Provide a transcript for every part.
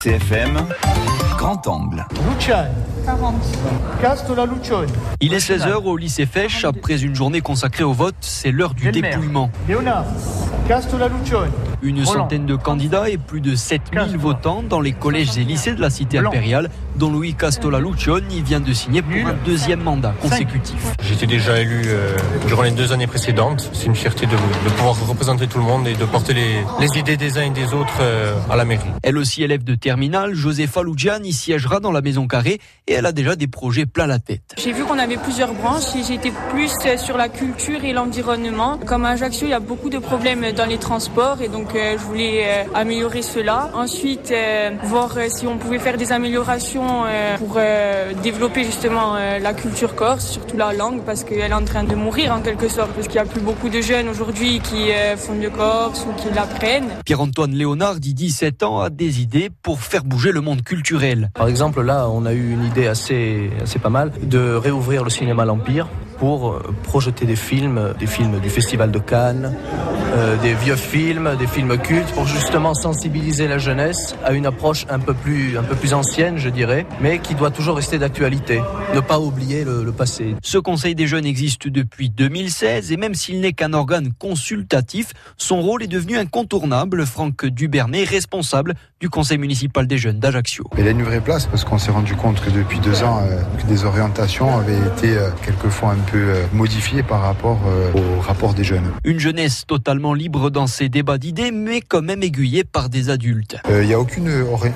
CFM, grand angle. Luciani. 40. Castola Lucioni. Il est 16h au lycée Fèche. Après une journée consacrée au vote, c'est l'heure du Delmer. dépouillement. Leonard. Castola Lucioni. Une Roland. centaine de candidats et plus de 7000 Castro. votants dans les collèges et lycées de la cité Blanc. impériale, dont Louis Castola Lucioni vient de signer pour un deuxième mandat consécutif. J'étais déjà élu euh, durant les deux années précédentes. C'est une fierté de, de pouvoir représenter tout le monde et de porter les, les idées des uns et des autres euh, à la mairie. Elle aussi élève de terminale, Josefa Luciani siégera dans la maison carrée et elle a déjà des projets plein la tête. J'ai vu qu'on avait plusieurs branches et j'étais plus sur la culture et l'environnement. Comme à Ajaccio, il y a beaucoup de problèmes dans les transports et donc euh, je voulais euh, améliorer cela. Ensuite, euh, voir euh, si on pouvait faire des améliorations euh, pour euh, développer justement euh, la culture corse, surtout la langue, parce qu'elle est en train de mourir en quelque sorte, parce qu'il n'y a plus beaucoup de jeunes aujourd'hui qui euh, font de corse ou qui l'apprennent. Pierre-Antoine Léonard, dit 17 ans, a des idées pour faire bouger le monde culturel. Par exemple, là, on a eu une idée assez, assez pas mal de réouvrir le cinéma L'Empire pour euh, projeter des films, euh, des films du Festival de Cannes, euh, des vieux films, des films cultes, pour justement sensibiliser la jeunesse à une approche un peu plus, ancienne, je dirais, mais qui doit toujours rester d'actualité. Ne pas oublier le, le passé. Ce Conseil des jeunes existe depuis 2016 et même s'il n'est qu'un organe consultatif, son rôle est devenu incontournable. Franck Dubernay, responsable du Conseil municipal des jeunes d'Ajaccio. Il a une vraie place parce qu'on s'est rendu compte que depuis deux ans, euh, que des orientations avaient été euh, quelquefois un peu euh, modifiées par rapport au rapport des jeunes. Une jeunesse totalement libre dans ses débats d'idées, mais quand même aiguillée par des adultes. Il n'y a aucune ori-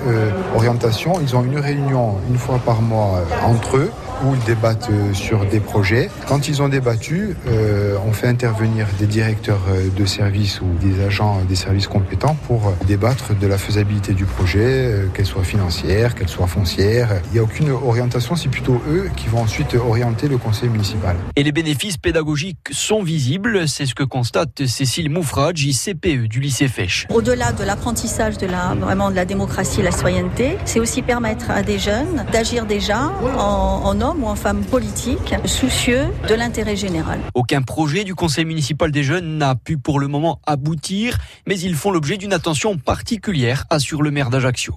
orientation. Ils ont une réunion une fois par mois entre eux où ils débattent euh, sur des projets. Quand ils ont débattu, euh, on fait intervenir des directeurs euh, de services ou des agents des services compétents pour débattre de la faisabilité du projet, qu'elle soit financière, qu'elle soit foncière. Il n'y a aucune orientation, c'est plutôt eux qui vont ensuite orienter le conseil municipal. Et les bénéfices pédagogiques sont visibles, c'est ce que constate Cécile Moufrage, CPE du lycée Fèche. Au-delà de l'apprentissage de la, vraiment de la démocratie et la citoyenneté, c'est aussi permettre à des jeunes d'agir déjà en, en ou en femmes politiques soucieux de l'intérêt général. Aucun projet du conseil municipal des jeunes n'a pu pour le moment aboutir, mais ils font l'objet d'une attention particulière, assure le maire d'Ajaccio.